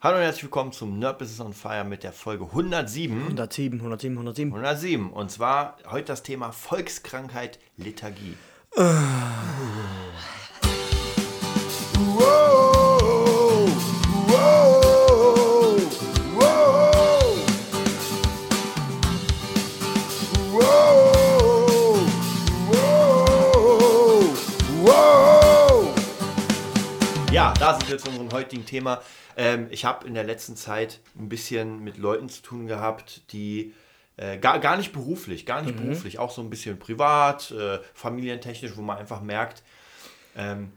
Hallo und herzlich willkommen zum Nerd Business on Fire mit der Folge 107. 107, 107, 107. 107. Und zwar heute das Thema Volkskrankheit Lethargie. Da sind wir zu unserem heutigen Thema. Ähm, ich habe in der letzten Zeit ein bisschen mit Leuten zu tun gehabt, die äh, gar, gar nicht beruflich, gar nicht beruflich, auch so ein bisschen privat, äh, familientechnisch, wo man einfach merkt, ähm,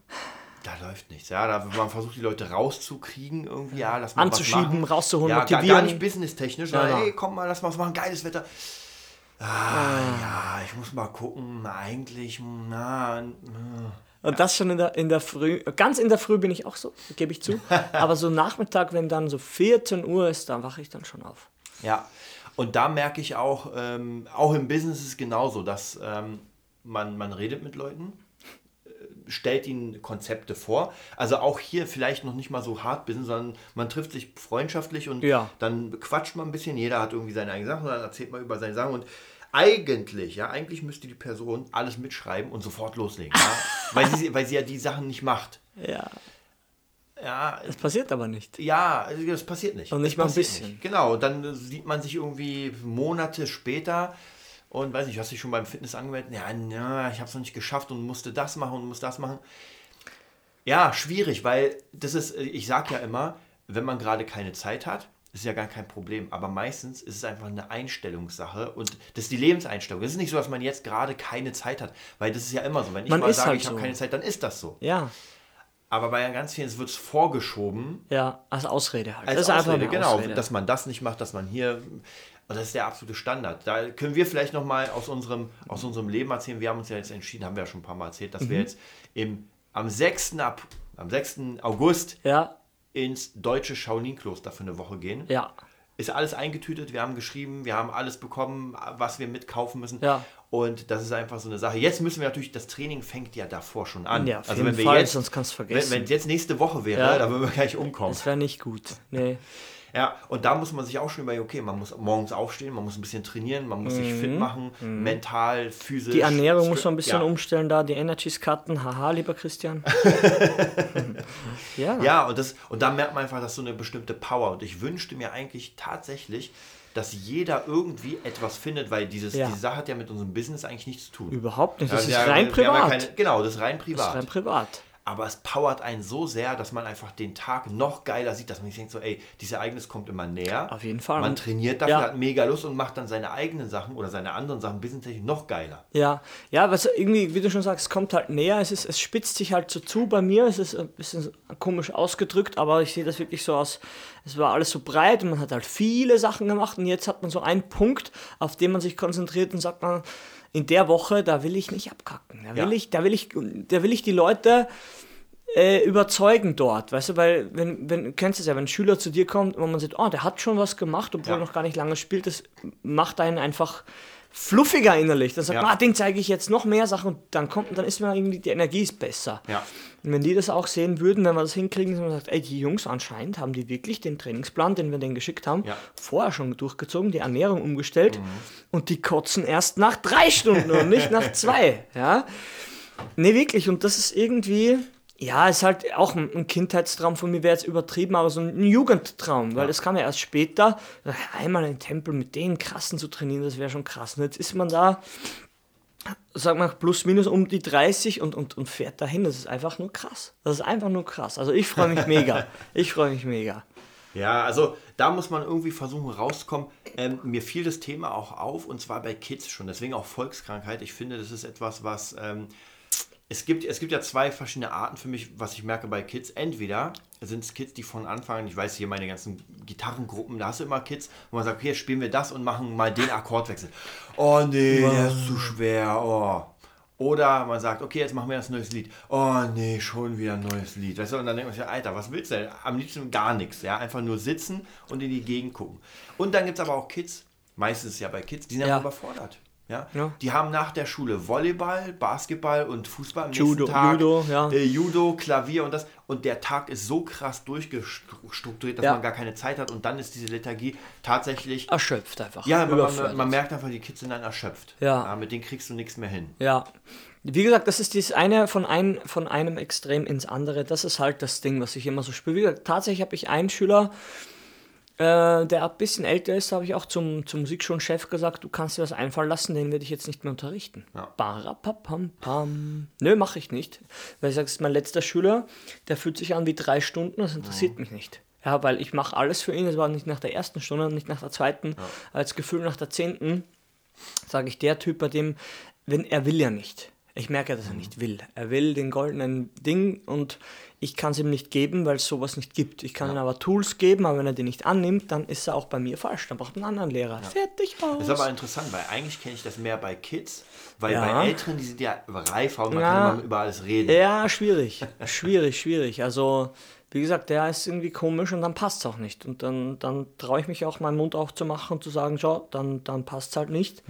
da läuft nichts. Ja, da, man versucht die Leute rauszukriegen irgendwie, ja, lass mal Anzuschieben, rauszuholen, ja, gar, motivieren. gar nicht businesstechnisch, Ja, ja. hey, komm mal, lass mal was machen, geiles Wetter. Ah, ja, ich muss mal gucken, eigentlich, na, na. Und das schon in der, in der Früh. Ganz in der Früh bin ich auch so, gebe ich zu. Aber so Nachmittag, wenn dann so 14 Uhr ist, dann wache ich dann schon auf. Ja, und da merke ich auch, ähm, auch im Business ist es genauso, dass ähm, man, man redet mit Leuten, äh, stellt ihnen Konzepte vor. Also auch hier vielleicht noch nicht mal so hart Business, sondern man trifft sich freundschaftlich und Ja. dann quatscht man ein bisschen. Jeder hat irgendwie seine eigenen Sachen, dann erzählt man über seine Sachen und eigentlich, ja, eigentlich müsste die Person alles mitschreiben und sofort loslegen, ja? weil, sie, weil sie ja die Sachen nicht macht. Ja, Ja, das passiert aber nicht. ja, das passiert nicht. Und nicht mal ein bisschen. Nicht. Genau, und dann sieht man sich irgendwie Monate später und weiß nicht, hast dich schon beim Fitness angemeldet? Ja, na, ich habe es noch nicht geschafft und musste das machen und muss das machen. Ja, schwierig, weil das ist, ich sage ja immer, wenn man gerade keine Zeit hat, ist ja gar kein Problem. Aber meistens ist es einfach eine Einstellungssache und das ist die Lebenseinstellung. Es ist nicht so, dass man jetzt gerade keine Zeit hat, weil das ist ja immer so. Wenn ich Man mal sage, halt ich habe so. keine Zeit, dann ist das so. Ja, Aber bei ganz vielen wird es vorgeschoben ja, als Ausrede halt. als das ist einfach Ausrede, eine genau, Ausrede. dass man das nicht macht, dass man hier, und das ist der absolute Standard. Da können wir vielleicht noch mal aus unserem, aus unserem Leben erzählen. Wir haben uns ja jetzt entschieden, haben wir ja schon ein paar Mal erzählt, dass wir Mhm. jetzt im, am 6. Ab, am 6. August ja, ins deutsche Shaolin-Kloster für eine Woche gehen. ja, Ist alles eingetütet, wir haben geschrieben, wir haben alles bekommen, was wir mitkaufen müssen. Ja. Und das ist einfach so eine Sache. Jetzt müssen wir natürlich, das Training fängt ja davor schon an. ja, auf also jeden wenn wir Fall, jetzt, sonst kannst du vergessen. wenn es jetzt nächste Woche wäre, Ja. da würden wir gleich umkommen. das wäre nicht gut. Nee. Ja, und da muss man sich auch schon überlegen, okay, man muss morgens aufstehen, man muss ein bisschen trainieren, man muss sich fit machen, mental, physisch. Mhm. Die Ernährung muss man ein bisschen ja. umstellen da, die Energies cutten. Haha, lieber Christian. ja. Ja, und, das, und da merkt man einfach, dass so eine bestimmte Power. Und ich wünschte mir eigentlich tatsächlich, dass jeder irgendwie etwas findet, weil dieses, Ja. diese Sache hat ja mit unserem Business eigentlich nichts zu tun. Überhaupt nicht. Das Ja, ist rein haben privat. keine- genau, das ist rein das privat. ist rein privat. Aber es powert einen so sehr, dass man einfach den Tag noch geiler sieht, dass man sich denkt, so, ey, dieses Ereignis kommt immer näher. Auf jeden Fall. Man trainiert dafür, ja. hat mega Lust und macht dann seine eigenen Sachen oder seine anderen Sachen businesstechnisch noch geiler. Ja, ja, was irgendwie, wie du schon sagst, es kommt halt näher, es, ist, es spitzt sich halt so zu bei mir, es ist ein bisschen komisch ausgedrückt, aber ich sehe das wirklich so aus, es war alles so breit und man hat halt viele Sachen gemacht und jetzt hat man so einen Punkt, auf den man sich konzentriert und sagt man, in der Woche, da will ich nicht abkacken, da will Ja. ich, da will ich, da will ich die Leute äh, überzeugen dort, weißt du, weil, wenn, wenn, du kennst es ja, wenn ein Schüler zu dir kommt und man sieht, oh, der hat schon was gemacht, obwohl Ja. er noch gar nicht lange spielt, das macht einen einfach fluffiger innerlich. Dann sagt man, ah, den zeige ich jetzt noch mehr Sachen und dann kommt, dann ist mir irgendwie, die Energie ist besser. Ja. Und wenn die das auch sehen würden, wenn wir das hinkriegen, dass man sagt, ey, die Jungs anscheinend haben die wirklich den Trainingsplan, den wir denen geschickt haben, vorher schon durchgezogen, die Ernährung umgestellt und die kotzen erst nach drei Stunden und nicht nach zwei, ja. Nee, wirklich, und das ist irgendwie, ja, ist halt auch ein, Kindheitstraum von mir, wäre jetzt übertrieben, aber so ein Jugendtraum, weil das kam ja erst später, einmal in den Tempel mit den Krassen zu trainieren, das wäre schon krass. Und jetzt ist man da, sag mal, plus minus um die 30 und, und, und fährt dahin. Das ist einfach nur krass. Das ist einfach nur krass. Also ich freue mich mega. Ich freue mich mega. Ja, also da muss man irgendwie versuchen rauszukommen. Ähm, mir fiel das Thema auch auf und zwar bei Kids schon. Deswegen auch Volkskrankheit. Ich finde, das ist etwas, was ähm, es gibt. Es gibt ja zwei verschiedene Arten für mich, was ich merke bei Kids. Entweder sind es Kids, die von Anfang an, ich weiß hier meine ganzen Gitarrengruppen, da hast du immer Kids, wo man sagt, okay, jetzt spielen wir das und machen mal den Akkordwechsel. Oh nee, der ist zu schwer. Oh. Oder man sagt, okay, jetzt machen wir das neues Lied. Oh nee, schon wieder ein neues Lied. Weißt du, und dann denkt man sich, Alter, was willst du denn? Am liebsten gar nichts. Ja? Einfach nur sitzen und in die Gegend gucken. Und dann gibt es aber auch Kids, meistens ja bei Kids, die sind Ja. überfordert. Ja? Ja. Die haben nach der Schule Volleyball, Basketball und Fußball am Judo- nächsten Tag. Judo, ja. äh, Judo, Klavier und das. Und der Tag ist so krass durchgestrukturiert, dass Ja. man gar keine Zeit hat. Und dann ist diese Lethargie tatsächlich. Erschöpft einfach. Ja, man, man, merkt einfach, die Kids sind dann erschöpft. Ja. mit denen kriegst du nichts mehr hin. Ja. Wie gesagt, das ist das eine von, ein, von einem Extrem ins andere. Das ist halt das Ding, was ich immer so spüre. Wie gesagt, tatsächlich habe ich einen Schüler, äh, der ein bisschen älter ist, habe ich auch zum, zum Musikschulenchef gesagt, du kannst dir was einfallen lassen, den werde ich jetzt nicht mehr unterrichten. Ja. Barapapam-pam. Nö, mache ich nicht. Weil ich sage, das ist mein letzter Schüler, der fühlt sich an wie drei Stunden, das interessiert mich nicht. Ja, weil ich mache alles für ihn, es war nicht nach der ersten Stunde, nicht nach der zweiten, als Gefühl nach der zehnten sage ich, der Typ, bei dem, wenn er will ja nicht. Ich merke, dass er nicht will. Er will den goldenen Ding und ich kann es ihm nicht geben, weil es sowas nicht gibt. Ich kann ihm aber Tools geben, aber wenn er die nicht annimmt, dann ist er auch bei mir falsch. Dann braucht er einen anderen Lehrer. Fertig aus. Das ist aber interessant, weil eigentlich kenne ich das mehr bei Kids, weil Ja. bei Älteren, die sind ja reifer und man Ja. kann immer über alles reden. Ja, schwierig. schwierig, schwierig. Also, wie gesagt, der ist irgendwie komisch und dann passt es auch nicht. Und dann, dann traue ich mich auch, meinen Mund aufzumachen und zu sagen, schau, dann, dann passt es halt nicht.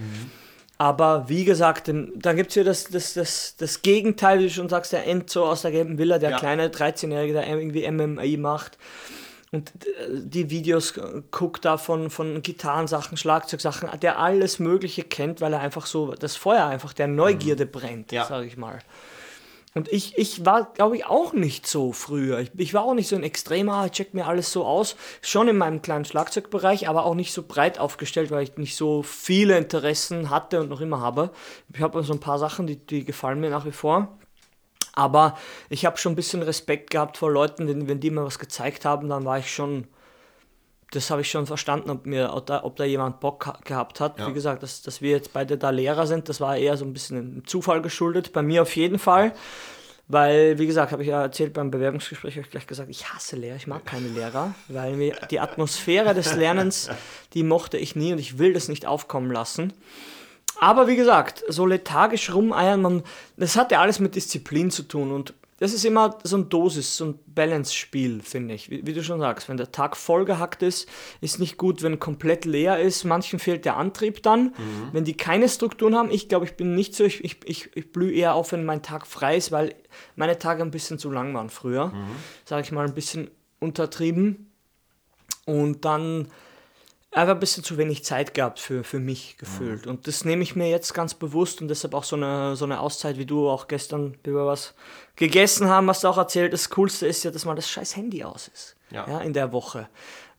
Aber wie gesagt, dann, gibt es hier das, das, das, das Gegenteil, wie du schon sagst, der Enzo aus der gelben Villa, der Ja. kleine 13-Jährige, der irgendwie MMA macht und äh, die Videos äh, guckt da von, von Gitarrensachen, Schlagzeugsachen, der alles Mögliche kennt, weil er einfach so das Feuer einfach der Neugierde brennt, Ja. sage ich mal. Und ich, ich war, glaube ich, auch nicht so früher. Ich, ich war auch nicht so ein extremer, ich check mir alles so aus. Schon in meinem kleinen Schlagzeugbereich, aber auch nicht so breit aufgestellt, weil ich nicht so viele Interessen hatte und noch immer habe. Ich habe so ein paar Sachen, die, die gefallen mir nach wie vor. Aber ich habe schon ein bisschen Respekt gehabt vor Leuten, denn wenn die mir was gezeigt haben, dann war ich schon, das habe ich schon verstanden, ob, mir, ob, da, ob da jemand Bock ha- gehabt hat. Ja. Wie gesagt, dass, dass wir jetzt beide da Lehrer sind, das war eher so ein bisschen einem Zufall geschuldet. Bei mir auf jeden Fall. Weil, wie gesagt, habe ich ja erzählt beim Bewerbungsgespräch, habe ich gleich gesagt, ich hasse Lehrer, ich mag keine Lehrer, weil mir die Atmosphäre des Lernens, die mochte ich nie und ich will das nicht aufkommen lassen. Aber wie gesagt, so lethargisch rumeiern, man, das hat ja alles mit Disziplin zu tun und das ist immer so ein Dosis, so ein Balance-Spiel, finde ich. Wie, wie du schon sagst, wenn der Tag vollgehackt ist, ist nicht gut, wenn komplett leer ist. Manchen fehlt der Antrieb dann, wenn die keine Strukturen haben. Ich glaube, ich bin nicht so, ich, ich, ich, ich blühe eher auf, wenn mein Tag frei ist, weil meine Tage ein bisschen zu lang waren früher. Sage ich mal, ein bisschen untertrieben. Und dann einfach ein bisschen zu wenig Zeit gehabt für, für mich gefühlt. Und das nehme ich mir jetzt ganz bewusst und deshalb auch so eine, so eine Auszeit, wie du auch gestern, wir was gegessen haben, hast du auch erzählt. Das Coolste ist ja, dass mal das scheiß Handy aus ist. Ja. in der Woche.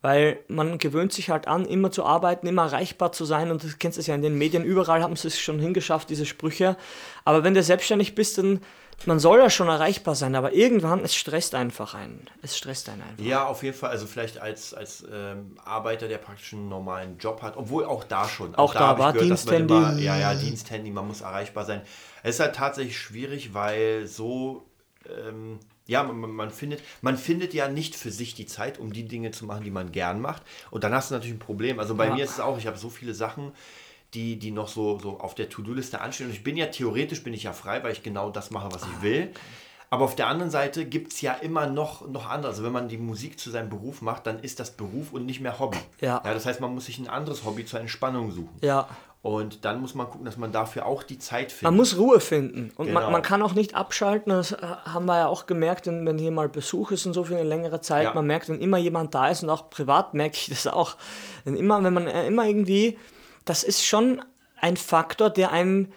Weil man gewöhnt sich halt an, immer zu arbeiten, immer erreichbar zu sein. Und du kennst es ja in den Medien, überall haben sie es schon hingeschafft, diese Sprüche. Aber wenn du selbstständig bist, dann, man soll ja schon erreichbar sein, aber irgendwann, es stresst einfach einen. Es stresst einen einfach. Ja, auf jeden Fall. Also vielleicht als, als ähm, Arbeiter, der praktisch einen normalen Job hat, obwohl auch da schon. Auch da hab ich war Diensthandy. Immer, ja, ja, Diensthandy, man muss erreichbar sein. Es ist halt tatsächlich schwierig, weil so, ähm, ja, man, man- man, findet, man findet ja nicht für sich die Zeit, um die Dinge zu machen, die man gern macht. Und dann hast du natürlich ein Problem. Also bei Ja. mir ist es auch, ich habe so viele Sachen, die, die noch so, so auf der To-Do-Liste anstehen. Und ich bin ja theoretisch bin ich ja frei, weil ich genau das mache, was ich will. Aber auf der anderen Seite gibt es ja immer noch, noch andere. Also wenn man die Musik zu seinem Beruf macht, dann ist das Beruf und nicht mehr Hobby. Ja. ja das heißt, man muss sich ein anderes Hobby zur Entspannung suchen. Ja, Und dann muss man gucken, dass man dafür auch die Zeit findet. Man muss Ruhe finden und man, Genau. man kann auch nicht abschalten. Das äh, haben wir ja auch gemerkt, wenn, wenn hier mal Besuch ist und so für eine längere Zeit. Ja. Man merkt, wenn immer jemand da ist und auch privat merke ich das auch. Wenn immer, wenn man äh, immer irgendwie, das ist schon ein Faktor, der einen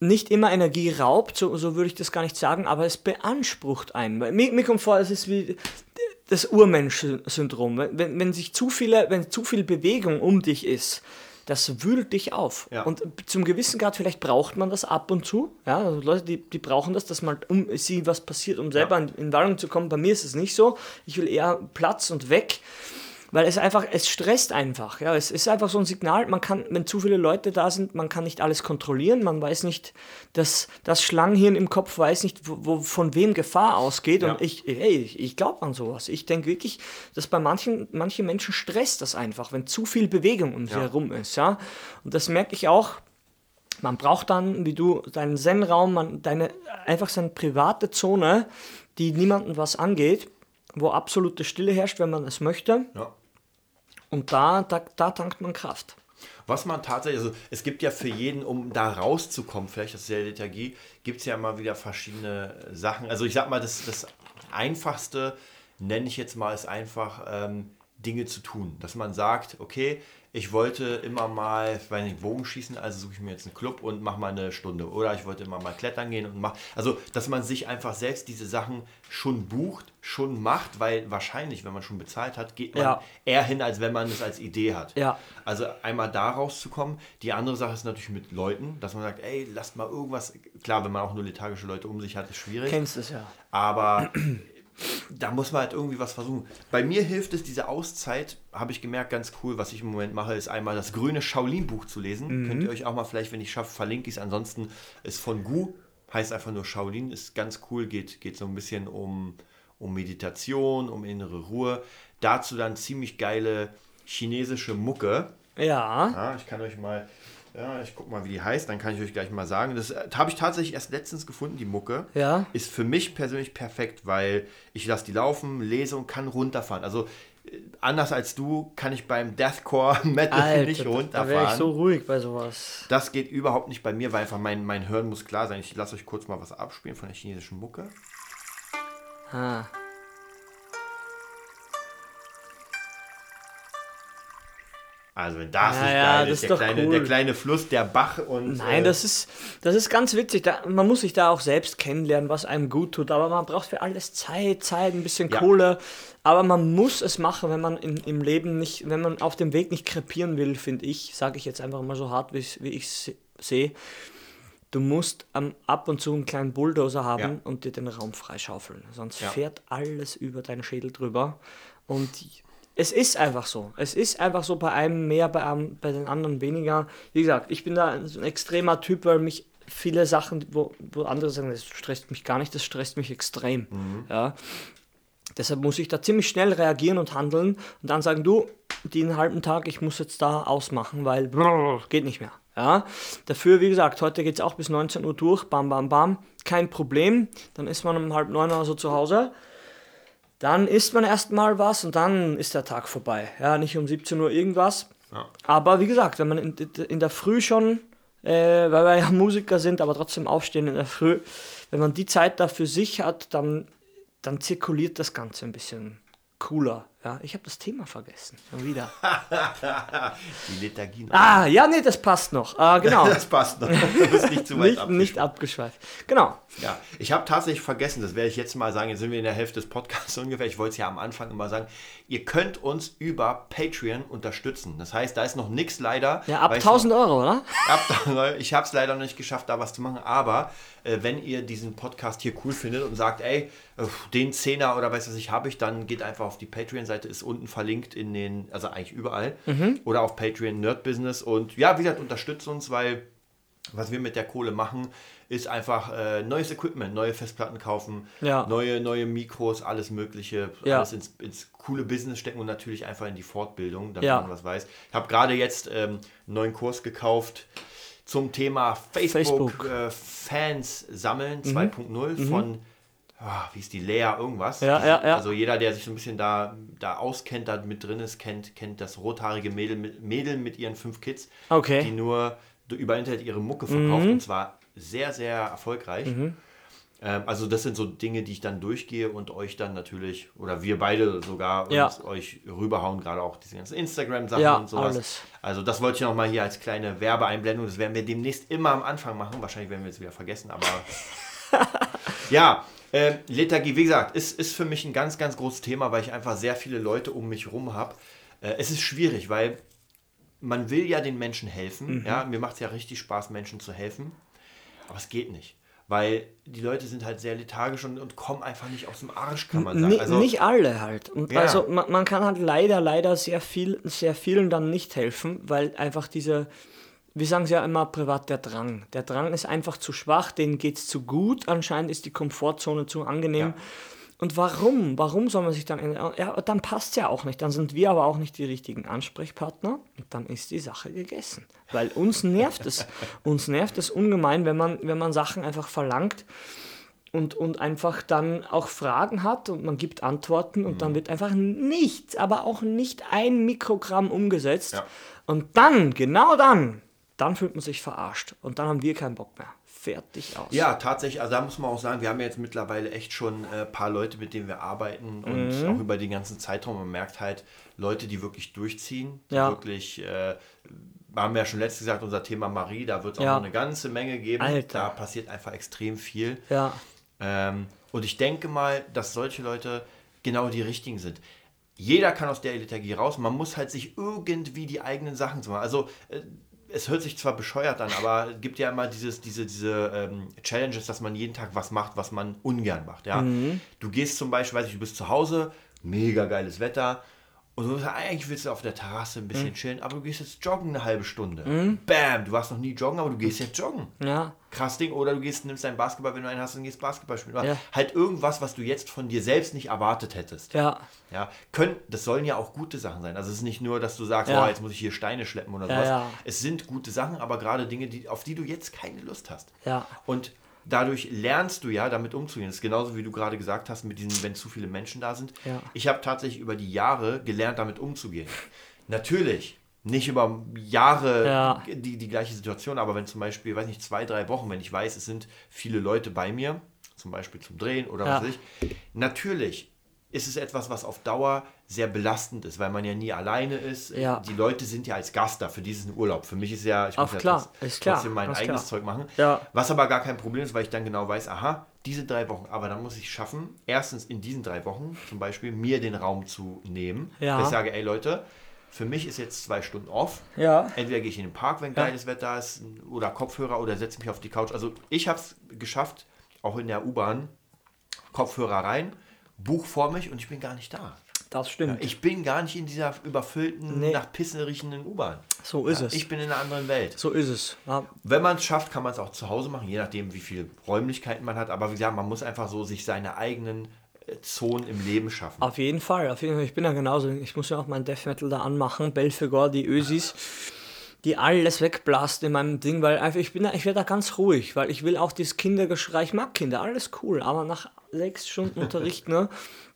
nicht immer Energie raubt, so, so würde ich das gar nicht sagen, aber es beansprucht einen. Mir, mir kommt vor, es ist wie das Urmensch-Syndrom. Wenn, wenn, sich zu viele, wenn zu viel Bewegung um dich ist, das wühlt dich auf. Ja. Und zum gewissen Grad, vielleicht braucht man das ab und zu. Ja, also Leute, die, die brauchen das, dass mal um sie was passiert, um selber in, in Wallung zu kommen. Bei mir ist es nicht so. Ich will eher Platz und weg. Weil es einfach, es stresst einfach. Ja, es ist einfach so ein Signal, man kann, wenn zu viele Leute da sind, man kann nicht alles kontrollieren, man weiß nicht, dass das Schlangenhirn im Kopf weiß nicht, wo, wo, von wem Gefahr ausgeht. Ja. Und ich, hey, ich, ich glaube an sowas. Ich denke wirklich, dass bei manchen, manche Menschen stresst das einfach, wenn zu viel Bewegung um sie Ja. herum ist. Ja? Und das merke ich auch. Man braucht dann, wie du, deinen Zen-Raum, deine, einfach seine private Zone, die niemandem was angeht, wo absolute Stille herrscht, wenn man es möchte. Ja. Und da, da, da tankt man Kraft. Was man tatsächlich, also es gibt ja für jeden, um da rauszukommen, vielleicht ja die Lethargie, gibt es ja mal wieder verschiedene Sachen. Also ich sag mal, das, das Einfachste, nenne ich jetzt mal, ist einfach ähm, Dinge zu tun. Dass man sagt, okay, ich wollte immer mal, weil ich Bogen schießen, also suche ich mir jetzt einen Club und mache mal eine Stunde. Oder ich wollte immer mal klettern gehen und mache. Also, dass man sich einfach selbst diese Sachen schon bucht, schon macht, weil wahrscheinlich, wenn man schon bezahlt hat, geht man Ja. eher hin, als wenn man es als Idee hat. Ja. Also einmal da rauszukommen. Die andere Sache ist natürlich mit Leuten, dass man sagt, ey, lasst mal irgendwas. Klar, wenn man auch nur lethargische Leute um sich hat, ist schwierig. Kennst es ja. Aber da muss man halt irgendwie was versuchen. Bei mir hilft es, diese Auszeit, habe ich gemerkt, ganz cool. Was ich im Moment mache, ist einmal das grüne Shaolin-Buch zu lesen. Könnt ihr euch auch mal vielleicht, wenn ich schaffe, verlinke ich es. Ansonsten ist von Gu, heißt einfach nur Shaolin, ist ganz cool, geht, geht so ein bisschen um, um Meditation, um innere Ruhe. Dazu dann ziemlich geile chinesische Mucke. Ja. Ja, ich kann euch mal, ja, ich guck mal, wie die heißt, dann kann ich euch gleich mal sagen. Das äh, habe ich tatsächlich erst letztens gefunden, die Mucke. Ja. Ist für mich persönlich perfekt, weil ich lasse die laufen, lese und kann runterfahren. Also äh, anders als du kann ich beim Deathcore Metal Alter, nicht da wäre ich runterfahren. so ruhig bei sowas. das geht überhaupt nicht bei mir, weil einfach mein, mein Hören muss klar sein. Ich lasse euch kurz mal was abspielen von der chinesischen Mucke. Ah. Also wenn das Ja, nicht ja, geil das ist, ist der kleine, cool. der kleine Fluss, der Bach und Nein, äh, das ist, das ist ganz witzig. Da, man muss sich da auch selbst kennenlernen, was einem gut tut. Aber man braucht für alles Zeit, Zeit, ein bisschen Ja. Kohle. Aber man muss es machen, wenn man in, im Leben nicht, wenn man auf dem Weg nicht krepieren will, finde ich, sage ich jetzt einfach mal so hart, wie ich wie ich se- sehe. Du musst am, ab und zu einen kleinen Bulldozer haben Ja. und dir den Raum freischaufeln. Sonst fährt alles über deinen Schädel drüber. Und es ist einfach so. Es ist einfach so bei einem mehr, bei, einem, bei den anderen weniger. Wie gesagt, ich bin da ein so ein extremer Typ, weil mich viele Sachen, wo, wo andere sagen, das stresst mich gar nicht, das stresst mich extrem. Ja. Deshalb muss ich da ziemlich schnell reagieren und handeln und dann sagen, du, den halben Tag, ich muss jetzt da ausmachen, weil brrr, geht nicht mehr. Ja. Dafür, wie gesagt, heute geht es auch bis 19 Uhr durch, bam, bam, bam, kein Problem. Dann ist man um halb neun oder so zu Hause. Dann isst man erstmal was und dann ist der Tag vorbei. Ja, nicht um 17 Uhr irgendwas. Ja. Aber wie gesagt, wenn man in, in der Früh schon, äh, weil wir ja Musiker sind, aber trotzdem aufstehen in der Früh, wenn man die Zeit da für sich hat, dann, dann zirkuliert das Ganze ein bisschen cooler. Ja, ich habe das Thema vergessen. Schon wieder. die Lethargie. Ah, ja, nee, das passt noch. Ah, genau. Das passt noch. Du bist nicht zu weit nicht, nicht abgeschweift. Genau. Ja, ich habe tatsächlich vergessen, das werde ich jetzt mal sagen, jetzt sind wir in der Hälfte des Podcasts ungefähr, ich wollte es ja am Anfang immer sagen, ihr könnt uns über Patreon unterstützen. Das heißt, da ist noch nichts leider. Ja, ab weil ich 1000 Euro, oder? Ab- Ich habe es leider noch nicht geschafft, da was zu machen, aber äh, wenn ihr diesen Podcast hier cool findet und sagt, ey, äh, den Zehner oder weiß was ich habe ich, dann geht einfach auf die Patreon-Seite, ist unten verlinkt in den, also eigentlich überall, Mhm. oder auf Patreon Nerd Business und ja, wie gesagt, unterstützt uns, weil was wir mit der Kohle machen, ist einfach äh, neues Equipment, neue Festplatten kaufen, Ja. neue, neue Mikros, alles Mögliche, Ja. alles ins, ins coole Business stecken und natürlich einfach in die Fortbildung, damit Ja. man was weiß. Ich habe gerade jetzt ähm, einen neuen Kurs gekauft zum Thema Facebook. Facebook, Äh, Fans sammeln 2.0 von ah, wie ist die Lea irgendwas. Mhm. Ja, ja, ja. Also jeder, der sich so ein bisschen da, da auskennt, da mit drin ist, kennt, kennt das rothaarige Mädel mit, Mädel mit ihren fünf Kids, Okay. die nur über Internet ihre Mucke verkauft und zwar sehr, sehr erfolgreich. Ähm, also das sind so Dinge, die ich dann durchgehe und euch dann natürlich, oder wir beide sogar Ja. euch rüberhauen, gerade auch diese ganzen Instagram-Sachen Ja, und sowas. alles. Also das wollte ich nochmal hier als kleine Werbeeinblendung, das werden wir demnächst immer am Anfang machen, wahrscheinlich werden wir es wieder vergessen, aber ja, äh, Lethargie, wie gesagt, ist, ist für mich ein ganz, ganz großes Thema, weil ich einfach sehr viele Leute um mich rum habe. Äh, es ist schwierig, weil man will ja den Menschen helfen. Mhm. Ja, mir macht es ja richtig Spaß, Menschen zu helfen. Aber es geht nicht. Weil die Leute sind halt sehr lethargisch und, und kommen einfach nicht aus dem Arsch, kann man sagen. Also, nicht alle halt. Ja. Also man, man kann halt leider, leider sehr viel, sehr vielen dann nicht helfen, weil einfach diese, wir sagen es ja immer privat, der Drang. Der Drang ist einfach zu schwach, denen geht es zu gut, anscheinend ist die Komfortzone zu angenehm. Ja. Und warum? Warum soll man sich dann. Ja, dann passt es ja auch nicht. Dann sind wir aber auch nicht die richtigen Ansprechpartner und dann ist die Sache gegessen. Weil uns nervt es. uns nervt es ungemein, wenn man, wenn man Sachen einfach verlangt und, und einfach dann auch Fragen hat und man gibt Antworten und dann wird einfach nichts, aber auch nicht ein Mikrogramm umgesetzt. Ja. Und dann, genau dann, dann fühlt man sich verarscht und dann haben wir keinen Bock mehr. Fertig aus. Ja, tatsächlich, also da muss man auch sagen, wir haben jetzt mittlerweile echt schon ein äh, paar Leute, mit denen wir arbeiten und Mhm. auch über den ganzen Zeitraum. Man merkt halt Leute, die wirklich durchziehen, die Ja. wirklich, äh, haben wir ja schon letztes gesagt, unser Thema Marie, da wird es auch Ja. noch eine ganze Menge geben. Alter. Da passiert einfach extrem viel. Ja, Ähm, und ich denke mal, dass solche Leute genau die richtigen sind. Jeder kann aus der Lethargie raus. Man muss halt sich irgendwie die eigenen Sachen zu machen. Also äh, es hört sich zwar bescheuert an, aber es gibt ja immer dieses, diese, diese ähm, Challenges, dass man jeden Tag was macht, was man ungern macht. Ja? Du gehst zum Beispiel, weiß ich, du bist zu Hause, mega geiles Wetter. Und du sagst, eigentlich willst du auf der Terrasse ein bisschen chillen, aber du gehst jetzt joggen eine halbe Stunde. Bam, du warst noch nie joggen, aber du gehst jetzt joggen ja, krass Ding. Oder du gehst, nimmst deinen Basketball, wenn du einen hast, und gehst Basketball spielen. Ja. Halt irgendwas, was du jetzt von dir selbst nicht erwartet hättest. ja, Ja, können, das sollen ja auch gute Sachen sein. Also es ist nicht nur, dass du sagst, Ja. oh, jetzt muss ich hier Steine schleppen oder Ja, sowas. ja. Es sind gute Sachen, aber gerade Dinge, die, auf die du jetzt keine Lust hast. ja. Und dadurch lernst du ja, damit umzugehen. Das ist genauso wie du gerade gesagt hast, mit diesen, wenn zu viele Menschen da sind. Ja. Ich habe tatsächlich über die Jahre gelernt, damit umzugehen. Natürlich. Nicht über Jahre Ja. die, die gleiche Situation, aber wenn zum Beispiel, weiß nicht, zwei, drei Wochen, wenn ich weiß, es sind viele Leute bei mir, zum Beispiel zum Drehen oder Ja. was weiß ich, natürlich ist es etwas, was auf Dauer sehr belastend ist, weil man ja nie alleine ist. Ja. Die Leute sind ja als Gast da, für diesen Urlaub. Für mich ist ja, ich muss ja klar, trotz- ist klar, trotzdem mein eigenes klar. Zeug machen. Ja. Was aber gar kein Problem ist, weil ich dann genau weiß, aha, diese drei Wochen, aber dann muss ich schaffen, erstens in diesen drei Wochen zum Beispiel mir den Raum zu nehmen. Ja. Dass ich sage, ey Leute, für mich ist jetzt zwei Stunden off. Ja. Entweder gehe ich in den Park, wenn geiles Wetter ist, oder Kopfhörer oder setze mich auf die Couch. Also ich habe es geschafft, auch in der U-Bahn, Kopfhörer rein, Buch vor mich und ich bin gar nicht da. Das stimmt. Ich bin gar nicht in dieser überfüllten, Nee. nach Pissen riechenden U-Bahn. so ist Ja, es. Ich bin in einer anderen Welt. so ist es. Ja, Wenn man es schafft, kann man es auch zu Hause machen, je nachdem, wie viele Räumlichkeiten man hat. Aber wie gesagt, man muss einfach so sich seine eigenen äh, Zonen im Leben schaffen. Auf jeden Fall, auf jeden Fall. Ich bin ja genauso. Ich muss ja auch mein Death Metal da anmachen. Belfegor, die Ösis, die alles wegblasten in meinem Ding, weil einfach ich bin da, ich werde da ganz ruhig, weil ich will auch dieses Kindergeschrei, ich mag Kinder, alles cool, aber nach sechs Stunden Unterricht, ne,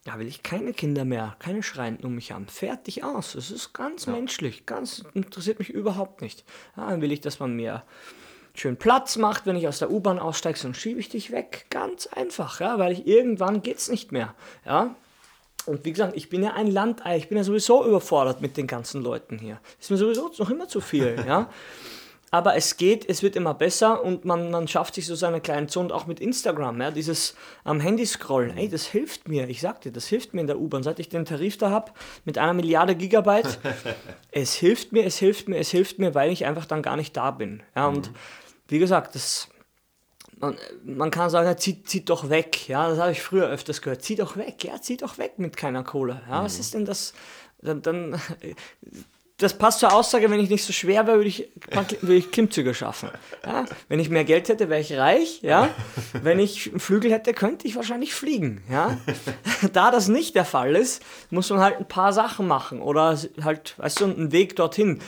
da will ich keine Kinder mehr, keine schreiend um mich haben. Fertig aus. Es ist ganz menschlich, ganz interessiert mich überhaupt nicht. Ja, dann will ich, dass man mir schön Platz macht, wenn ich aus der U-Bahn aussteige, dann schiebe ich dich weg. Ganz einfach, ja, weil ich irgendwann geht's nicht mehr. Ja. Und wie gesagt, ich bin ja ein Landei, ich bin ja sowieso überfordert mit den ganzen Leuten hier. Ist mir sowieso noch immer zu viel, ja. Aber es geht, es wird immer besser und man, man schafft sich so seine kleinen Zonen, auch mit Instagram, ja, dieses am Handy scrollen, ey, das hilft mir, ich sag dir, das hilft mir in der U-Bahn, seit ich den Tarif da habe, mit einer Milliarde Gigabyte, es hilft mir, es hilft mir, es hilft mir, weil ich einfach dann gar nicht da bin, ja, und wie gesagt, das, man, man kann sagen, ja, zieht, zieht doch weg. Ja, das habe ich früher öfters gehört. Zieh doch weg, ja, zieh doch weg mit keiner Kohle. Ja, was ist denn das? Dann, dann, das passt zur Aussage, wenn ich nicht so schwer wäre, würde ich, würde ich Klimmzüge schaffen. Ja, wenn ich mehr Geld hätte, wäre ich reich. Ja, wenn ich einen Flügel hätte, könnte ich wahrscheinlich fliegen. Ja, da das nicht der Fall ist, muss man halt ein paar Sachen machen oder halt, weißt du, einen Weg dorthin.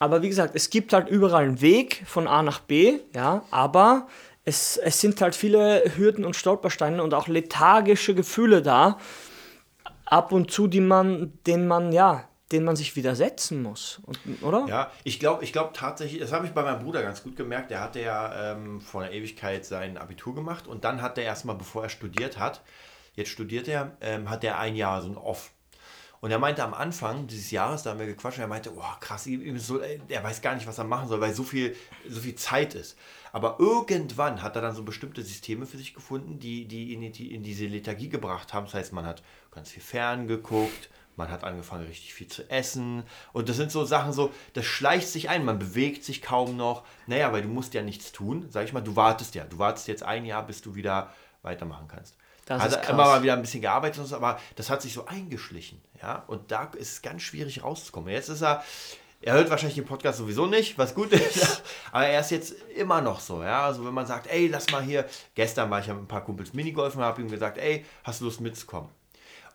Aber wie gesagt, es gibt halt überall einen Weg von A nach B, ja, aber es, es sind halt viele Hürden und Stolpersteine und auch lethargische Gefühle da, ab und zu, die man, denen man, ja, denen man sich widersetzen muss, und, oder? Ja, ich glaube ich glaub tatsächlich, das habe ich bei meinem Bruder ganz gut gemerkt, der hatte ja ähm, vor einer Ewigkeit sein Abitur gemacht und dann hat er erstmal, bevor er studiert hat, jetzt studiert er, ähm, hat er ein Jahr so ein Off. Und er meinte am Anfang dieses Jahres, da haben wir gequatscht, er meinte, oh krass, so, ey, er weiß gar nicht, was er machen soll, weil so viel, so viel Zeit ist. Aber irgendwann hat er dann so bestimmte Systeme für sich gefunden, die, die, in, die in diese Lethargie gebracht haben. Das heißt, man hat ganz viel fern geguckt, man hat angefangen, richtig viel zu essen. Und das sind so Sachen so, das schleicht sich ein, man bewegt sich kaum noch. Naja, weil du musst ja nichts tun. Sag ich mal, du wartest ja. Du wartest jetzt ein Jahr, bis du wieder weitermachen kannst. Das krass. immer mal wieder ein bisschen gearbeitet, aber das hat sich so eingeschlichen. Ja? Und da ist es ganz schwierig rauszukommen. Jetzt ist er, er hört wahrscheinlich den Podcast sowieso nicht, was gut ist, aber er ist jetzt immer noch so. Ja? Also wenn man sagt, ey, lass mal hier, gestern war ich ja mit ein paar Kumpels Minigolfen und habe ihm gesagt, ey, hast du Lust mitzukommen?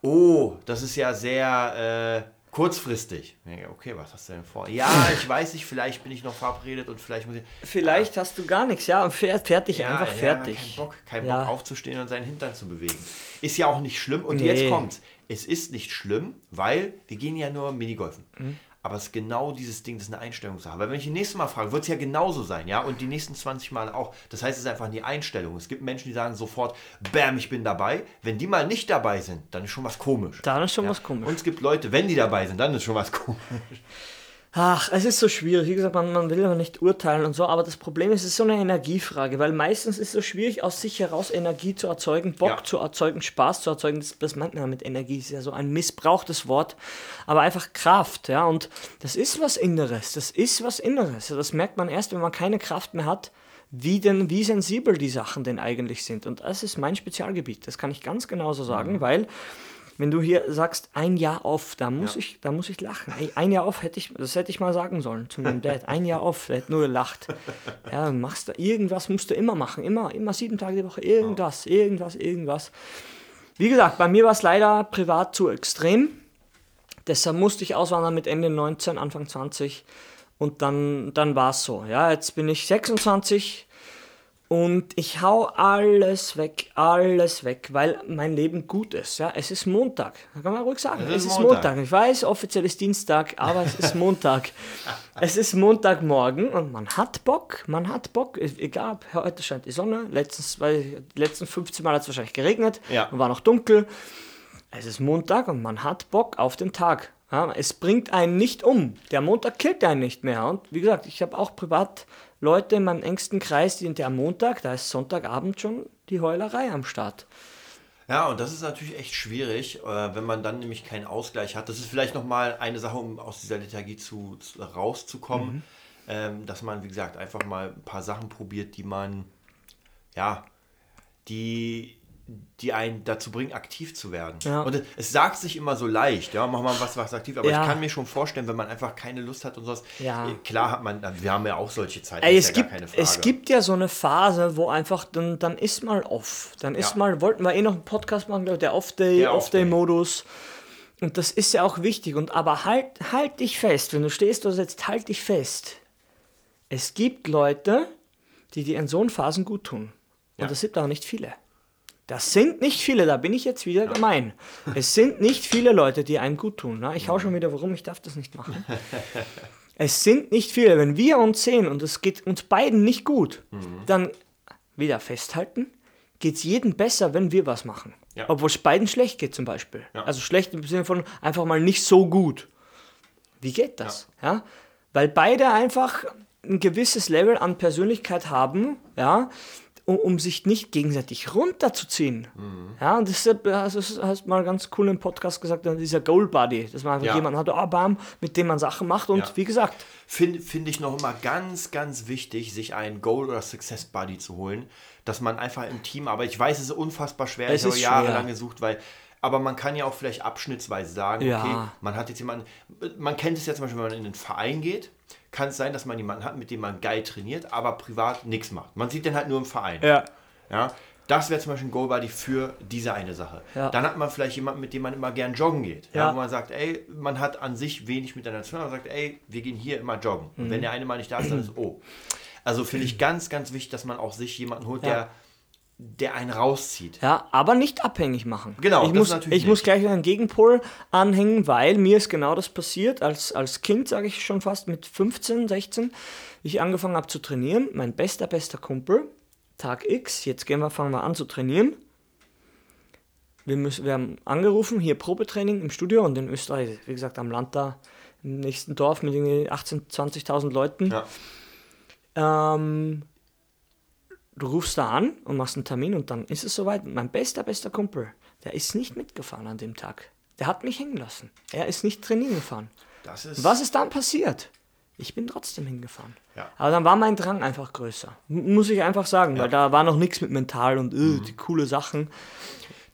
Oh, das ist ja sehr äh, kurzfristig. Okay, was hast du denn vor? Ja, ich weiß nicht, vielleicht bin ich noch verabredet und vielleicht muss ich. Vielleicht ja. hast du gar nichts, ja, und fertig, ja, einfach ja, fertig. Kein Bock, kein Bock aufzustehen und seinen Hintern zu bewegen. Ist ja auch nicht schlimm. Und nee. jetzt kommt's. Es ist nicht schlimm, weil wir gehen ja nur Minigolfen. Mhm. Aber es ist genau dieses Ding, das ist eine Einstellungssache. Weil wenn ich das nächste Mal frage, wird es ja genauso sein, ja? Und die nächsten 20 Mal auch. Das heißt, es ist einfach die Einstellung. Es gibt Menschen, die sagen sofort, bam, ich bin dabei. Wenn die mal nicht dabei sind, dann ist schon was komisch. Dann ist schon ja? was komisch. Und es gibt Leute, wenn die dabei sind, dann ist schon was komisch. Ach, es ist so schwierig. Wie gesagt, man, man will aber nicht urteilen und so, aber das Problem ist, es ist so eine Energiefrage, weil meistens ist es so schwierig, aus sich heraus Energie zu erzeugen, Bock ja. zu erzeugen, Spaß zu erzeugen. Das, das meint man mit Energie, ist ja so ein missbrauchtes Wort, aber einfach Kraft, ja. Und das ist was Inneres, das ist was Inneres. Das merkt man erst, wenn man keine Kraft mehr hat, wie denn, wie sensibel die Sachen denn eigentlich sind. Und das ist mein Spezialgebiet, das kann ich ganz genauso sagen, mhm. weil wenn du hier sagst, ein Jahr off, da muss, ja. ich, da muss ich lachen. Ey, ein Jahr off hätte ich, das hätte ich mal sagen sollen zu meinem Dad. Ein Jahr off, der hätte nur gelacht. Ja, machst du, irgendwas musst du immer machen. Immer, immer sieben Tage die Woche. Irgendwas, irgendwas, irgendwas. Wie gesagt, bei mir war es leider privat zu extrem. Deshalb musste ich auswandern mit Ende 19, Anfang 20. Und dann, dann war es so. Ja, jetzt bin ich 26 und ich hau alles weg, alles weg, weil mein Leben gut ist. Ja, es ist Montag. Da kann man ruhig sagen. Es ist, es ist Montag. Montag. Ich weiß, offiziell ist Dienstag, aber es ist Montag. es ist Montagmorgen und man hat Bock. Man hat Bock. Egal, heute scheint die Sonne. Letztens, weil die letzten 15 Mal hat es wahrscheinlich geregnet ja. und war noch dunkel. Es ist Montag und man hat Bock auf den Tag. Ja, es bringt einen nicht um. Der Montag killt einen nicht mehr. Und wie gesagt, ich habe auch privat Leute in meinem engsten Kreis, die sind ja am Montag, da ist Sonntagabend schon die Heulerei am Start. Ja, und das ist natürlich echt schwierig, äh, wenn man dann nämlich keinen Ausgleich hat. Das ist vielleicht nochmal eine Sache, um aus dieser Lethargie zu, zu rauszukommen, mhm. ähm, dass man, wie gesagt, einfach mal ein paar Sachen probiert, die man, ja, die die einen dazu bringen, aktiv zu werden. Ja. Und es sagt sich immer so leicht, ja, mach mal was, was aktiv, aber ja. ich kann mir schon vorstellen, wenn man einfach keine Lust hat und sowas, ja. Äh, klar hat man, wir haben ja auch solche Zeiten, Ey, es, gibt, es gibt ja so eine Phase, wo einfach, dann, dann ist mal off, dann ist mal, wollten wir eh noch einen Podcast machen, der Off-Day, Off-Day-Modus und das ist ja auch wichtig und aber halt, halt dich fest, wenn du stehst oder sitzt, halt dich fest. Es gibt Leute, die dir in so Phasen gut tun und das sind auch nicht viele. Das sind nicht viele, da bin ich jetzt wieder ja. gemein. Es sind nicht viele Leute, die einem gut tun. Ne? Ich hau schon wieder, warum ich darf das nicht machen. es sind nicht viele. Wenn wir uns sehen und es geht uns beiden nicht gut, mhm. dann wieder festhalten, geht es jedem besser, wenn wir was machen. Ja. Obwohl es beiden schlecht geht zum Beispiel. Ja. Also schlecht im Sinne von einfach mal nicht so gut. Wie geht das? Ja. Weil beide einfach ein gewisses Level an Persönlichkeit haben, ja, um, um sich nicht gegenseitig runterzuziehen. Mhm. Ja, und das, das hast mal ganz cool im Podcast gesagt, dieser Goal Buddy, dass man einfach ja. jemanden hat, oh, bam, mit dem man Sachen macht und ja. wie gesagt. Finde find ich noch immer ganz, ganz wichtig, sich einen Goal- oder Success Buddy zu holen, dass man einfach im Team, aber ich weiß, es ist unfassbar schwer, es ich habe jahrelang gesucht, weil aber man kann ja auch vielleicht abschnittsweise sagen, ja. okay, man hat jetzt jemanden, man kennt es ja zum Beispiel, wenn man in den Verein geht, kann es sein, dass man jemanden hat, mit dem man geil trainiert, aber privat nichts macht. Man sieht den halt nur im Verein. Ja. ja? Das wäre zum Beispiel ein Goal-Buddy für diese eine Sache. Ja. Dann hat man vielleicht jemanden, mit dem man immer gern joggen geht. Ja. wo man sagt, ey, man hat an sich wenig miteinander zu tun, man sagt, ey, wir gehen hier immer joggen. Mhm. Und wenn der eine mal nicht da ist, dann ist oh. Also finde ich ganz, ganz wichtig, dass man auch sich jemanden holt, der der einen rauszieht. Ja, aber nicht abhängig machen. Genau, ich muss, ich muss gleich einen Gegenpol anhängen, weil mir ist genau das passiert. Als, als Kind, sage ich schon fast, mit 15, 16, ich angefangen habe zu trainieren. Mein bester, bester Kumpel, Tag X, jetzt gehen wir, fangen wir an zu trainieren. Wir, müssen, wir haben angerufen, hier Probetraining im Studio und in Österreich, wie gesagt, am Land da, im nächsten Dorf mit 18.000, 20.000 Leuten. Ja. Ähm, du rufst da an und machst einen Termin und dann ist es soweit. Mein bester, bester Kumpel, der ist nicht mitgefahren an dem Tag. Der hat mich hängen lassen. Er ist nicht trainieren gefahren. Ist Was ist dann passiert? Ich bin trotzdem hingefahren. Ja. Aber dann war mein Drang einfach größer. muss ich einfach sagen, ja. weil da war noch nichts mit mental und äh, mhm. die coole Sachen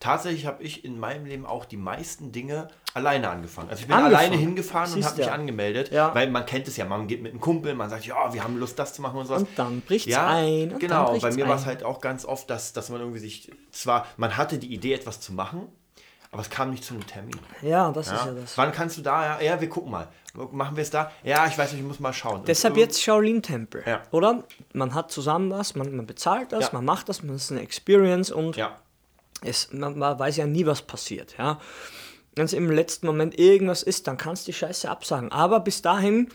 tatsächlich habe ich in meinem Leben auch die meisten Dinge alleine angefangen. Also ich bin angefangen. alleine hingefahren Siehst und habe mich ja. angemeldet, ja. weil man kennt es ja, man geht mit einem Kumpel, man sagt, ja, wir haben Lust, das zu machen und sowas. Und dann bricht es ja, ein. genau, bei mir war es halt auch ganz oft, dass, dass man irgendwie sich, zwar, man hatte die Idee, etwas zu machen, aber es kam nicht zu einem Termin. Ja, das Ja? ist ja das. Wann kannst du da? Ja, ja, wir gucken mal. Machen wir es da? Ja, ich weiß nicht, ich muss mal schauen. Deshalb jetzt Shaolin-Tempel, Ja. oder? Man hat zusammen was, man, man bezahlt das, man macht das, man ist eine Experience und Ja, es, man, man weiß ja nie, was passiert. Ja? Wenn es im letzten Moment irgendwas ist, dann kannst du die Scheiße absagen. Aber bis dahin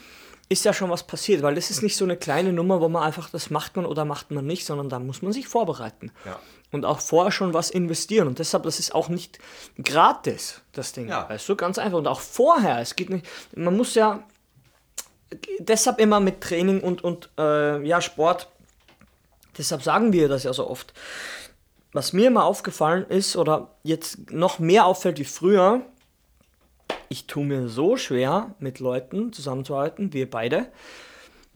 ist ja schon was passiert, weil das ist nicht so eine kleine Nummer, wo man einfach, das macht man oder macht man nicht, sondern da muss man sich vorbereiten. Ja. Und auch vorher schon was investieren. Und deshalb, das ist auch nicht gratis, das Ding. Ja. Weißt du, ganz einfach. Und auch vorher, es geht nicht, man muss ja, deshalb immer mit Training und, und äh, ja, Sport, deshalb sagen wir das ja so oft. Was mir immer aufgefallen ist oder jetzt noch mehr auffällt wie früher, ich tue mir so schwer, mit Leuten zusammenzuarbeiten, wir beide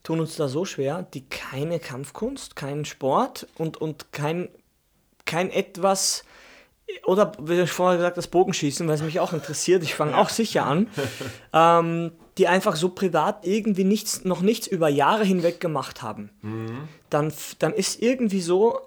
tun uns da so schwer, die keine Kampfkunst, keinen Sport und, und kein, kein etwas, oder wie ich vorher gesagt das Bogenschießen, weil es mich auch interessiert, ich fange auch sicher an, ähm, die einfach so privat irgendwie nichts, noch nichts über Jahre hinweg gemacht haben. Dann, f- dann ist irgendwie so,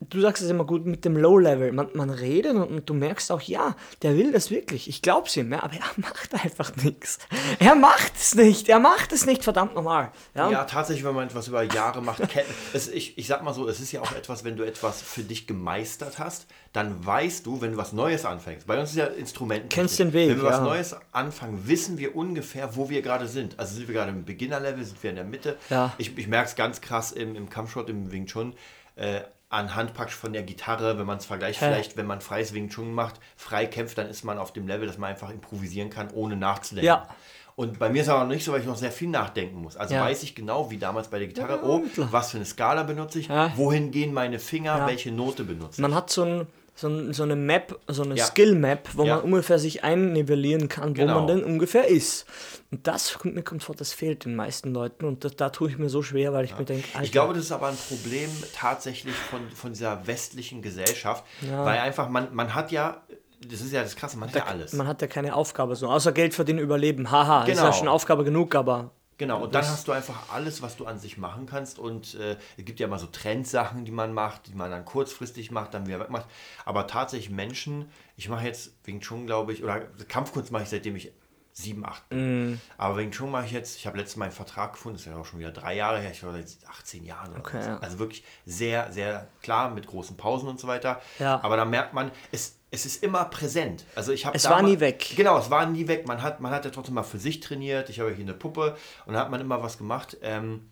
du sagst es immer gut mit dem Low-Level. Man, man redet und, und du merkst auch, ja, der will das wirklich. Ich glaub's ihm, ja, aber er macht einfach nichts. Er macht es nicht. Er macht es nicht, verdammt nochmal. Ja, Ja, tatsächlich, wenn man etwas über Jahre macht, es, ich, ich sag mal so, es ist ja auch etwas, wenn du etwas für dich gemeistert hast, dann weißt du, wenn du was Neues anfängst. Bei uns ist ja Instrumenten. Kennst den Weg, Wenn wir was ja. Neues anfangen, wissen wir ungefähr, wo wir gerade sind. Also sind wir gerade im Beginner-Level, sind wir in der Mitte. Ja. Ich, ich merke es ganz krass im, im Kampfsport, im Wing Chun. Äh, anhand praktisch von der Gitarre, wenn man es vergleicht, Ja. vielleicht, wenn man freies Wing Chun macht, frei kämpft, dann ist man auf dem Level, dass man einfach improvisieren kann, ohne nachzudenken. Ja. Und bei mir ist aber noch nicht so, weil ich noch sehr viel nachdenken muss. Also Ja. weiß ich genau, wie damals bei der Gitarre, Ja, oh, was für eine Skala benutze ich, wohin gehen meine Finger, welche Note benutze ich. man hat so, ein, so, so eine Map, so eine Ja. Skill-Map, wo Ja. man ungefähr sich einnivellieren kann, wo Genau. man denn ungefähr ist. Und das kommt mir kommt vor, das fehlt den meisten Leuten. Und das, da tue ich mir so schwer, weil ich mir denke, Ich glaube, das ist aber ein Problem tatsächlich von, von dieser westlichen Gesellschaft, Ja. weil einfach man, man hat ja, das ist ja das Krasse, man hat ja alles. man hat ja keine Aufgabe so. Außer Geld verdienen, überleben. Haha, ist ja Genau. schon Aufgabe genug, aber Genau, und dann hast du einfach alles, was du an sich machen kannst. Und äh, es gibt ja immer so Trendsachen, die man macht, die man dann kurzfristig macht, dann wieder wegmacht. Aber tatsächlich Menschen, ich mache jetzt Wing Chun, glaube ich, oder Kampfkunst mache ich seitdem ich sieben, acht bin. Mm. Aber Wing Chun mache ich jetzt, ich habe letztes Mal einen Vertrag gefunden, das ist ja auch schon wieder drei Jahre her, ich war seit 18 Jahren. Oder Okay, ja. Also wirklich sehr, sehr klar mit großen Pausen und so weiter. Ja. Aber da merkt man, es, es ist immer präsent. Also ich habe Es war nie weg. Genau, es war nie weg. Man hat, man hat ja trotzdem mal für sich trainiert. Ich habe hier eine Puppe und da hat man immer was gemacht. Ähm,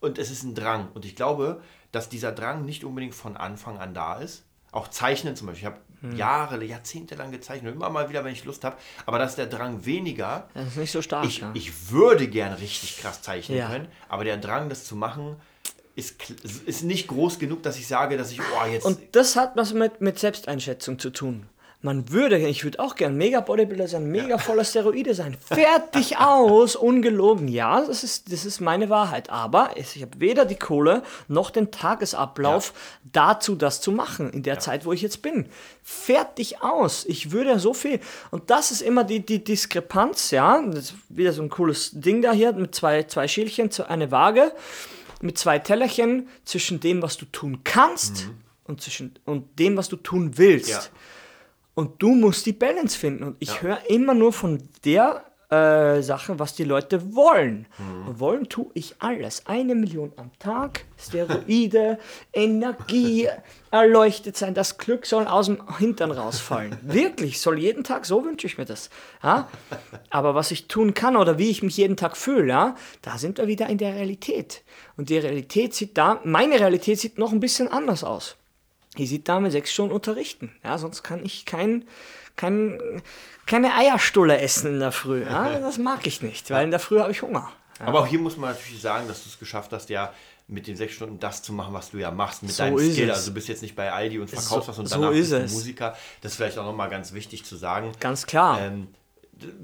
und es ist ein Drang. Und ich glaube, dass dieser Drang nicht unbedingt von Anfang an da ist. Auch Zeichnen zum Beispiel. Ich habe Hm. Jahre, Jahrzehnte lang gezeichnet. Immer mal wieder, wenn ich Lust habe. Aber dass der Drang weniger. das ist nicht so stark. Ich, ja. ich würde gern richtig krass zeichnen Ja. können. Aber der Drang, das zu machen, ist, ist nicht groß genug, dass ich sage, dass ich, oh, jetzt. Und das hat was mit, mit Selbsteinschätzung zu tun. Man würde, ich würde auch gern mega Bodybuilder sein, mega voller Steroide sein. Fertig aus, ungelogen. Ja, das ist, das ist meine Wahrheit. Aber ich habe weder die Kohle noch den Tagesablauf dazu, das zu machen, in der Zeit, wo ich jetzt bin. Fertig aus. Ich würde so viel. Und das ist immer die, die Diskrepanz, ja. Das ist wieder so ein cooles Ding da hier mit zwei, zwei Schälchen, eine Waage mit zwei Tellerchen zwischen dem, was du tun kannst und, zwischen, und dem, was du tun willst. Ja. Und du musst die Balance finden. Und ich höre immer nur von der äh, Sache, was die Leute wollen. Und wollen tue ich alles. Eine Million am Tag, Steroide, Energie, erleuchtet sein. Das Glück soll aus dem Hintern rausfallen. Wirklich, soll jeden Tag, so wünsche ich mir das. Ja? Aber was ich tun kann oder wie ich mich jeden Tag fühle, ja, da sind wir wieder in der Realität. Und die Realität sieht da, meine Realität sieht noch ein bisschen anders aus. Die sieht da mit sechs Stunden unterrichten. Ja, sonst kann ich kein, kein, keine Eierstulle essen in der Früh. Ja? Das mag ich nicht, weil in der Früh habe ich Hunger. Aber auch hier muss man natürlich sagen, dass du es geschafft hast, ja mit den sechs Stunden das zu machen, was du ja machst mit So deinem Skill. es. Also du bist jetzt nicht bei Aldi und verkaufst So- was und so danach ist bist du es. Musiker. Das ist vielleicht auch nochmal ganz wichtig zu sagen. Ganz klar. Ähm,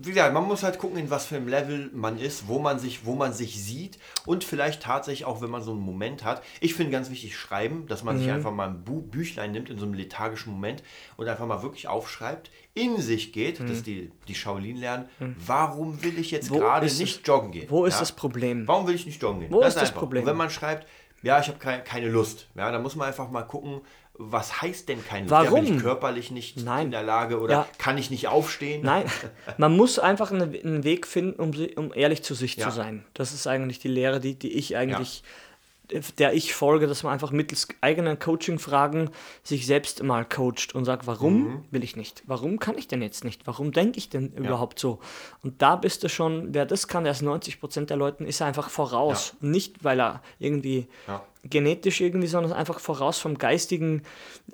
wie gesagt, man muss halt gucken, in was für einem Level man ist, wo man sich, wo man sich sieht und vielleicht tatsächlich auch, wenn man so einen Moment hat. Ich finde ganz wichtig schreiben, dass man Mhm. sich einfach mal ein Bu Büchlein nimmt in so einem lethargischen Moment und einfach mal wirklich aufschreibt, in sich geht, dass die, die Shaolin lernen, warum will ich jetzt Mhm. Wo gerade nicht joggen gehen? Wo ist Ja? das Problem? Warum will ich nicht joggen gehen? Wo ist das einfach. Problem? Und wenn man schreibt, ja, ich habe keine, keine Lust, ja, dann muss man einfach mal gucken, was heißt denn kein Lust? Warum? Ja, bin ich körperlich nicht Nein. in der Lage oder Ja. kann ich nicht aufstehen? Nein, man muss einfach einen, Weg finden, um, um ehrlich zu sich Ja. zu sein. Das ist eigentlich die Lehre, die, die ich eigentlich, der ich folge, dass man einfach mittels eigenen Coaching-Fragen sich selbst mal coacht und sagt, warum Mhm. will ich nicht? Warum kann ich denn jetzt nicht? Warum denke ich denn überhaupt so? Und da bist du schon, wer das kann, der ist 90% der Leuten, ist einfach voraus. Nicht, weil er irgendwie. Genetisch irgendwie, sondern einfach voraus vom geistigen.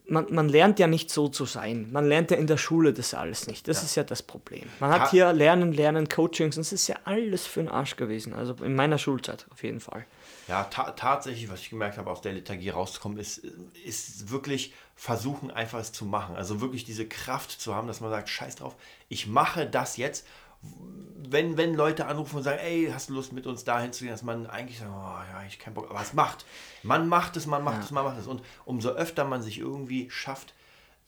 Man, man lernt ja nicht so zu sein. Man lernt ja in der Schule das alles nicht. Das ist ja das Problem. Man hat Ta- hier Lernen, Lernen, Coachings und es ist ja alles für den Arsch gewesen. Also in meiner Schulzeit auf jeden Fall. Ja, ta tatsächlich, was ich gemerkt habe, aus der Lethargie rauszukommen, ist, ist wirklich versuchen, einfach es zu machen. Also wirklich diese Kraft zu haben, dass man sagt, scheiß drauf, ich mache das jetzt. Wenn, wenn Leute anrufen und sagen, ey, hast du Lust mit uns dahin zu gehen, dass man eigentlich sagt, oh ja, ich keinen Bock, aber es macht. Man macht es, man macht es, man macht es. Und umso öfter man sich irgendwie schafft,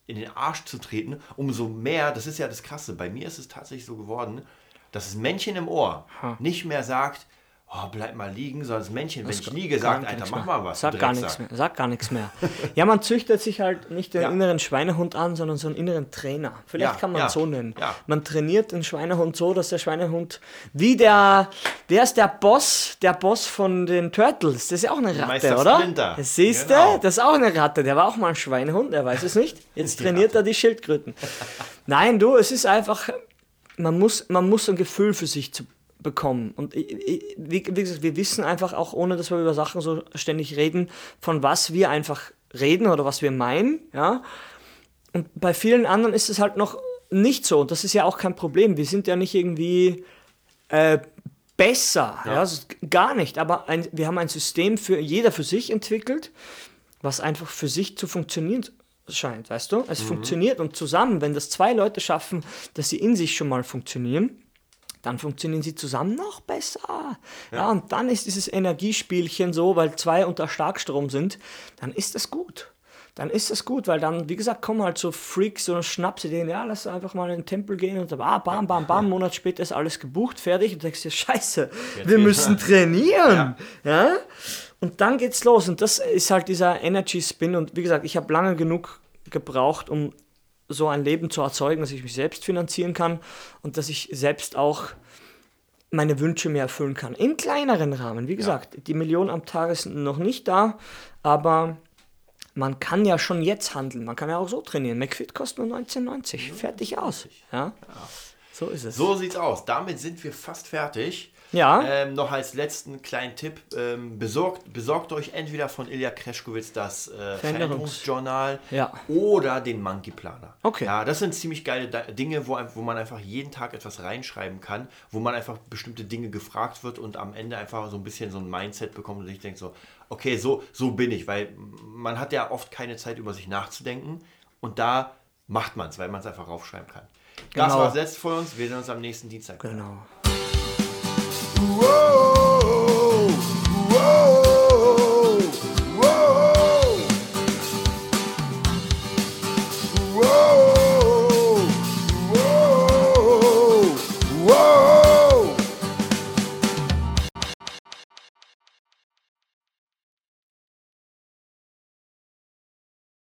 in den Arsch zu treten, umso mehr, das ist ja das Krasse, bei mir ist es tatsächlich so geworden, dass das Männchen im Ohr nicht mehr sagt, oh, bleib mal liegen, das Männchen, wenn ich liege, sagt, Alter, mach mal was. Sag gar nichts mehr. Sag gar nichts mehr. Ja, man züchtet sich halt nicht den Ja. inneren Schweinehund an, sondern so einen inneren Trainer. Vielleicht Ja, kann man ja, es so nennen. Man trainiert den Schweinehund so, dass der Schweinehund wie der, wer ist der Boss, der Boss von den Turtles? Das ist ja auch eine Ratte, Meister oder? Splinter. Das siehst Genau. du? Das ist auch eine Ratte. Der war auch mal ein Schweinehund, er weiß es nicht. Jetzt trainiert er die Schildkröten. Nein, du, es ist einfach, man muss, man muss ein Gefühl für sich zu bekommen. Und wie, wie gesagt, wir wissen einfach auch, ohne dass wir über Sachen so ständig reden, von was wir einfach reden oder was wir meinen, ja. Und bei vielen anderen ist es halt noch nicht so. Und das ist ja auch kein Problem. Wir sind ja nicht irgendwie äh, besser. Ja. das ist gar nicht. Aber ein, wir haben ein System für jeder für sich entwickelt, was einfach für sich zu funktionieren scheint, weißt du? Es funktioniert und zusammen, wenn das zwei Leute schaffen, dass sie in sich schon mal funktionieren, dann funktionieren sie zusammen noch besser. Ja. und dann ist dieses Energiespielchen so, weil zwei unter Starkstrom sind, dann ist das gut. Dann ist das gut, weil dann, wie gesagt, kommen halt so Freaks und Schnapsideen, ja, lass einfach mal in den Tempel gehen und dann, ah, bam, bam, bam, einen Monat später ist alles gebucht, fertig und du denkst dir, scheiße, wir geht's. müssen trainieren. Ja. Und dann geht's los und das ist halt dieser Energy Spin und wie gesagt, ich habe lange genug gebraucht, um so ein Leben zu erzeugen, dass ich mich selbst finanzieren kann und dass ich selbst auch meine Wünsche mehr erfüllen kann. In kleineren Rahmen. Wie gesagt, die Million am Tag ist noch nicht da, aber man kann ja schon jetzt handeln. Man kann ja auch so trainieren. McFit kostet nur 19,90. Fertig aus. Ja? So ist es. So sieht's aus. Damit sind wir fast fertig. Ja. Ähm, noch als letzten kleinen Tipp: ähm, besorgt, besorgt euch entweder von Ilya Kreschkowitz das äh, Veränderungs- Veränderungsjournal Ja. oder den Monkey Planer. Okay. Ja, das sind ziemlich geile Da- Dinge, wo, wo man einfach jeden Tag etwas reinschreiben kann, wo man einfach bestimmte Dinge gefragt wird und am Ende einfach so ein bisschen so ein Mindset bekommt und sich denkt so, okay, so, so bin ich, weil man hat ja oft keine Zeit über sich nachzudenken und da macht man es, weil man es einfach raufschreiben kann. Das Genau. war das letzte von uns. Wir sehen uns am nächsten Dienstag. Genau. whoa, whoa.